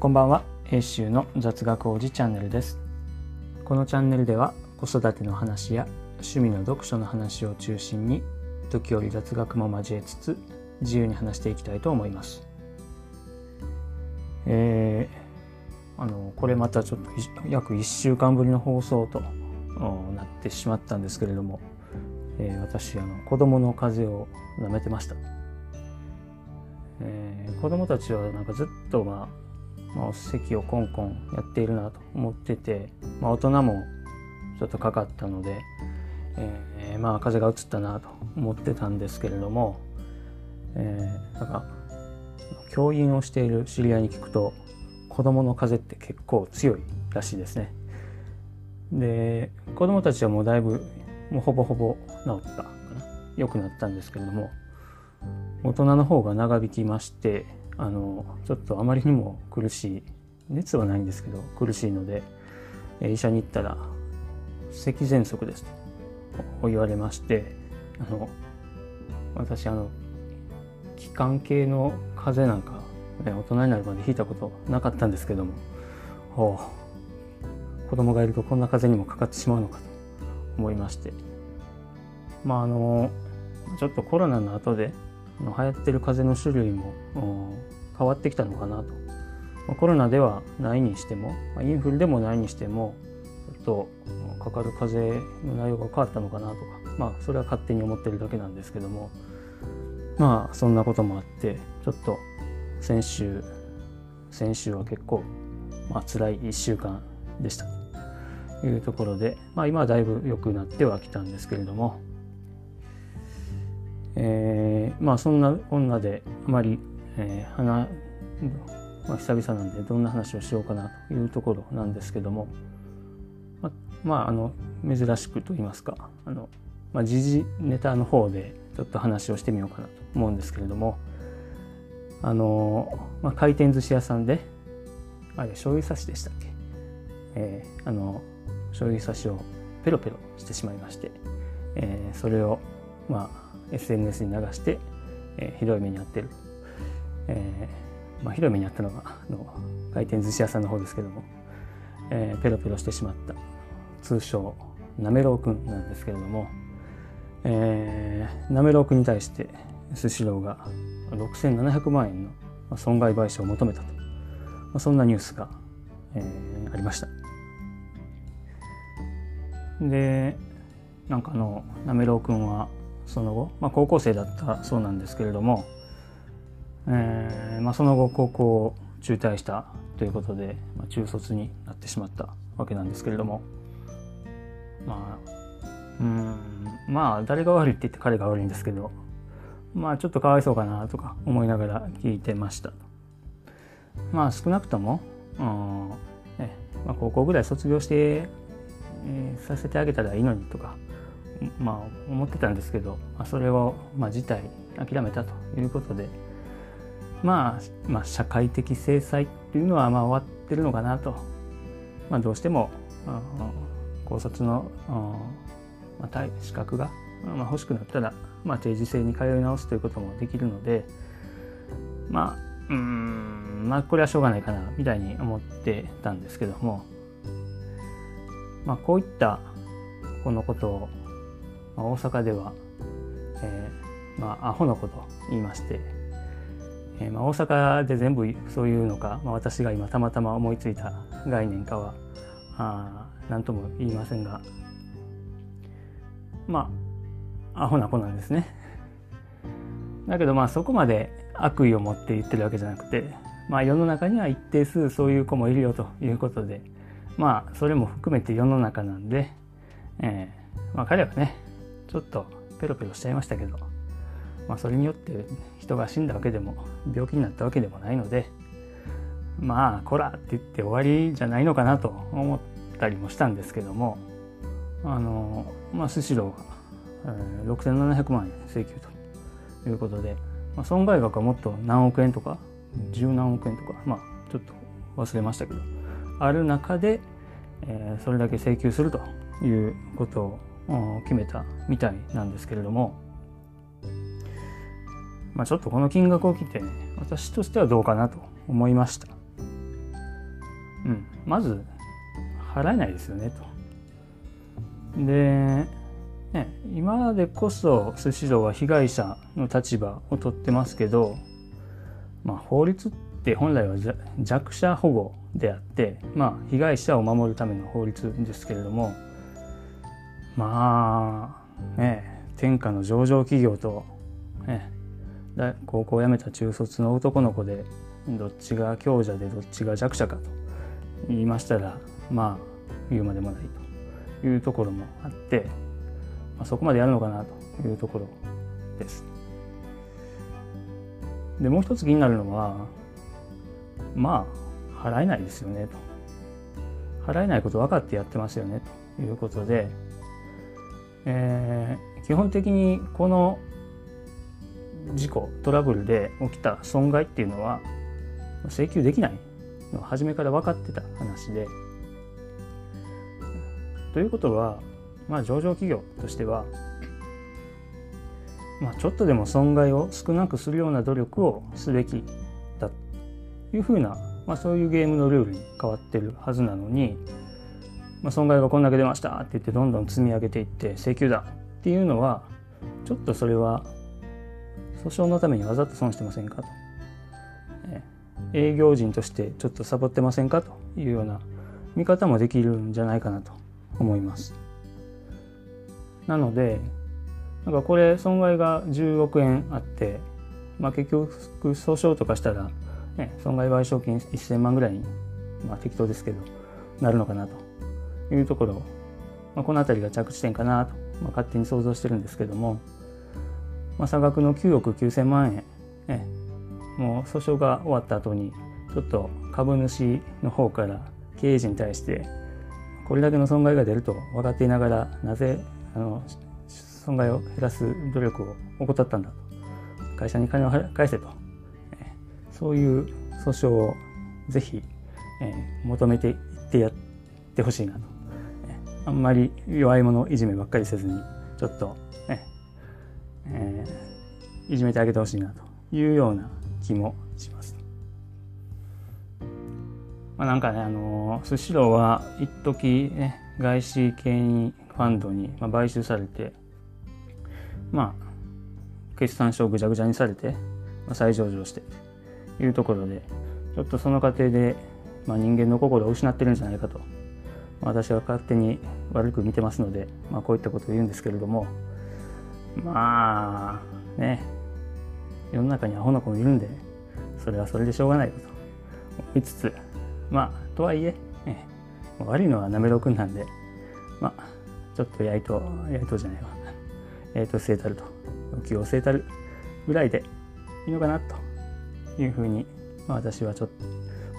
こんばんは。英州の雑学王子チャンネルです。このチャンネルでは子育ての話や趣味の読書の話を中心に時折雑学も交えつつ自由に話していきたいと思います。えー、あのこれまたちょっと約1週間ぶりの放送となってしまったんですけれども、えー、私あの子供の風邪を舐めてました、えー、子供たちはなんかずっとまあまあ、席をコンコンやっているなと思ってて、まあ、大人もちょっとかかったので、えー、まあ風が移ったなと思ってたんですけれども、えー、なんか教員をしている知り合いに聞くと子供の風邪って結構強いらしいですね。で子供たちはもうだいぶもうほぼほぼ治ったかな良くなったんですけれども大人の方が長引きましてあのちょっとあまりにも苦しい。熱はないんですけど苦しいので医者に行ったら咳喘息ですと言われましてあの私あの気管系の風邪なんか、ね、大人になるまで引いたことなかったんですけどもお子供がいるとこんな風邪にもかかってしまうのかと思いまして。まああのちょっとコロナの後で流行ってる風邪の種類も変わってきたのかなと。コロナではないにしてもインフルでもないにしてもちょっとかかる風邪の内容が変わったのかなとかまあそれは勝手に思ってるだけなんですけどもまあそんなこともあってちょっと先週先週は結構まあ辛い1週間でしたというところでまあ今はだいぶ良くなってはきたんですけれどもえー、まあそんな女であまり、えー、花、まあ、久々なんでどんな話をしようかなというところなんですけども。ままああの珍しくと言いますかあの、まあ、時事ネタの方でちょっと話をしてみようかなと思うんですけれども。あの、まあ、回転寿司屋さんであれ醤油差しでしたっけ、えー、あの醤油差しをペロペロしてしまいまして、えー、それをまあ SNS に流して、えー、ひどい目に遭ってる、えーまあ、ひどい目に遭ったのがあの回転寿司屋さんの方ですけども、えー、ペロペロしてしまった通称なめろうくんなんですけれども、えー、なめろうくんに対してスシローが6700万円の損害賠償を求めたと、まあ、そんなニュースが、えー、ありました。でなんかあのなめろうくんはその後、まあ、高校生だったそうなんですけれども、えーまあ、その後高校を中退したということで、まあ、中卒になってしまったわけなんですけれども。まあうんまあ誰が悪いって言って彼が悪いんですけどまあちょっとかわいそうかなとか思いながら聞いてました。まあ少なくとも、うんねまあ、高校ぐらい卒業して、えー、させてあげたらいいのにとかまあ、思ってたんですけど、まあ、それを、まあ、辞退諦めたということで、まあ、まあ社会的制裁っていうのはまあ終わってるのかなと、まあ、どうしても高卒の、まあ、資格が、まあ、欲しくなったら、まあ、定時制に通い直すということもできるのでまあうんまあこれはしょうがないかなみたいに思ってたんですけども、まあ、こういったこのことをまあ、大阪では、えー、まあ、アホのこと言いまして、えー、まあ、大阪で全部そういうのか、まあ、私が今たまたま思いついた概念かはあ何とも言いませんがまあアホな子なんですね。だけどまあそこまで悪意を持って言ってるわけじゃなくて、まあ、世の中には一定数そういう子もいるよということでまあそれも含めて世の中なんで、えーまあ、彼はねちょっとペロペロしちゃいましたけど、まあ、それによって人が死んだわけでも病気になったわけでもないのでまあこらって言って終わりじゃないのかなと思ったりもしたんですけどもあのまあスシローが、えー、6700万円請求ということで、まあ、損害額はもっと何億円とか十何億円とかまあちょっと忘れましたけどある中で、えー、それだけ請求するということを決めたみたいなんですけれども、まあ、ちょっとこの金額を聞いてね私としてはどうかなと思いました。うんまず払えないですよねと。で、ね、今でこそスシローは被害者の立場を取ってますけど、まあ、法律って本来は弱者保護であって、まあ、被害者を守るための法律ですけれどもまあね天下の上場企業と、ね、高校を辞めた中卒の男の子でどっちが強者でどっちが弱者かと言いましたらまあ言うまでもないというところもあって、まあ、そこまでやるのかなというところです。でもう一つ気になるのはまあ払えないですよねと払えないこと分かってやってますよねということで、えー、基本的にこの事故トラブルで起きた損害っていうのは請求できない。のは初めから分かってた話で。ということはまあ上場企業としてはまあ、ちょっとでも損害を少なくするような努力をすべきだというふうな、まあ、そういうゲームのルールに変わってるはずなのに、まあ、損害がこんだけ出ましたって言ってどんどん積み上げていって請求だっていうのはちょっとそれは訴訟のためにわざと損してませんかと、営業人としてちょっとサボってませんかというような見方もできるんじゃないかなと思います。なのでなんかこれ損害が10億円あって、まあ、結局訴訟とかしたら、ね、損害賠償金1000万ぐらいに、まあ、適当ですけどなるのかなというところ、まあ、この辺りが着地点かなと、まあ、勝手に想像してるんですけども、まあ、差額の9億9000万円、ね、もう訴訟が終わった後にちょっと株主の方から経営陣に対してこれだけの損害が出ると分かっていながらなぜあの損害を減らす努力を怠ったんだと。会社に金を返せと、えそういう訴訟をぜひ、え求めていってやってほしいなと、あんまり弱い者いじめばっかりせずにちょっと、ねえー、いじめてあげてほしいなというような気もします。まあ、なんかね、あのスシローは一時ね外資系にファンドに買収されてまあ、決算書をぐちゃぐちゃにされて、まあ、再上場してというところで、ちょっとその過程で、まあ、人間の心を失ってるんじゃないかと、まあ、私は勝手に悪く見てますので、まあ、こういったことを言うんですけれども、まあ、ね、世の中にアホな子もいるんで、それはそれでしょうがないと思いつつ、まあ、とはいえ、ね、悪いのはなめろくんなんで、まあ、ちょっとやいと、やいとじゃないわ。えー、と据えたると気を据えたるぐらいでいいのかなというふうに、まあ、私はちょっと、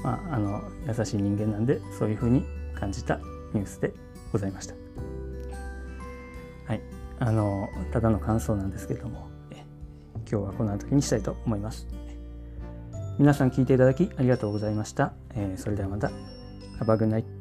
まあ、あの優しい人間なんでそういうふうに感じたニュースでございました。あのただの感想なんですけれども今日はこの時にしたいと思います。皆さん聞いていただきありがとうございました。えー、それではまた。Have a good night.